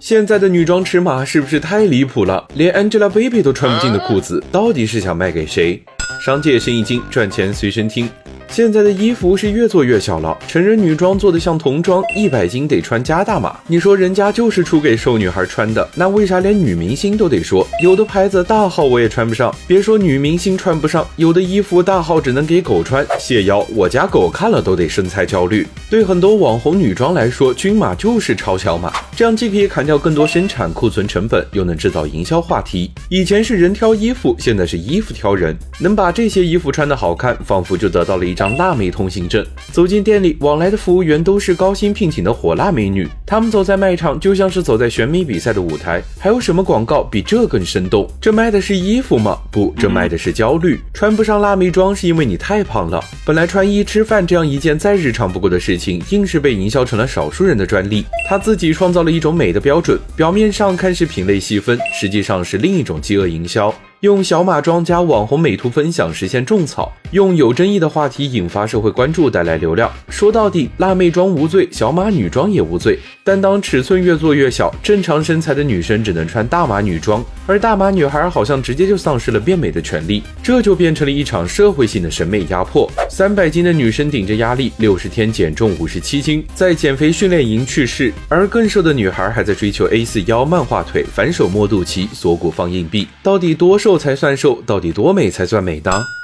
现在的女装尺码是不是太离谱了？连 Angelababy 都穿不进的裤子，到底是想卖给谁？商界生意经，赚钱随身听。现在的衣服是越做越小了，成人女装做的像童装，一百斤得穿加大码。你说人家就是出给瘦女孩穿的，那为啥连女明星都得说？有的牌子大号我也穿不上，别说女明星穿不上，有的衣服大号只能给狗穿，谢邀，我家狗看了都得身材焦虑。对很多网红女装来说，均码就是超小码，这样既可以砍掉更多生产库存成本，又能制造营销话题。以前是人挑衣服，现在是衣服挑人，能把这些衣服穿得好看，仿佛就得到了一。张辣妹通行证，走进店里，往来的服务员都是高薪聘请的火辣美女。她们走在卖场，就像是走在选美比赛的舞台。还有什么广告比这更生动？这卖的是衣服吗？不，这卖的是焦虑。穿不上辣妹装是因为你太胖了。本来穿衣吃饭这样一件再日常不过的事情，硬是被营销成了少数人的专利。她自己创造了一种美的标准，表面上看是品类细分，实际上是另一种饥饿营销。用小码装加网红美图分享实现种草，用有争议的话题引发社会关注，带来流量。说到底，辣妹装无罪，小码女装也无罪。但当尺寸越做越小，正常身材的女生只能穿大码女装，而大码女孩好像直接就丧失了变美的权利，这就变成了一场社会性的审美压迫。三百斤的女生顶着压力，六十天减重五十七斤，在减肥训练营去世；而更瘦的女孩还在追求 A 四腰、漫画腿、反手摸肚脐、锁骨放硬币。到底多瘦？才算瘦，到底多美才算美呢？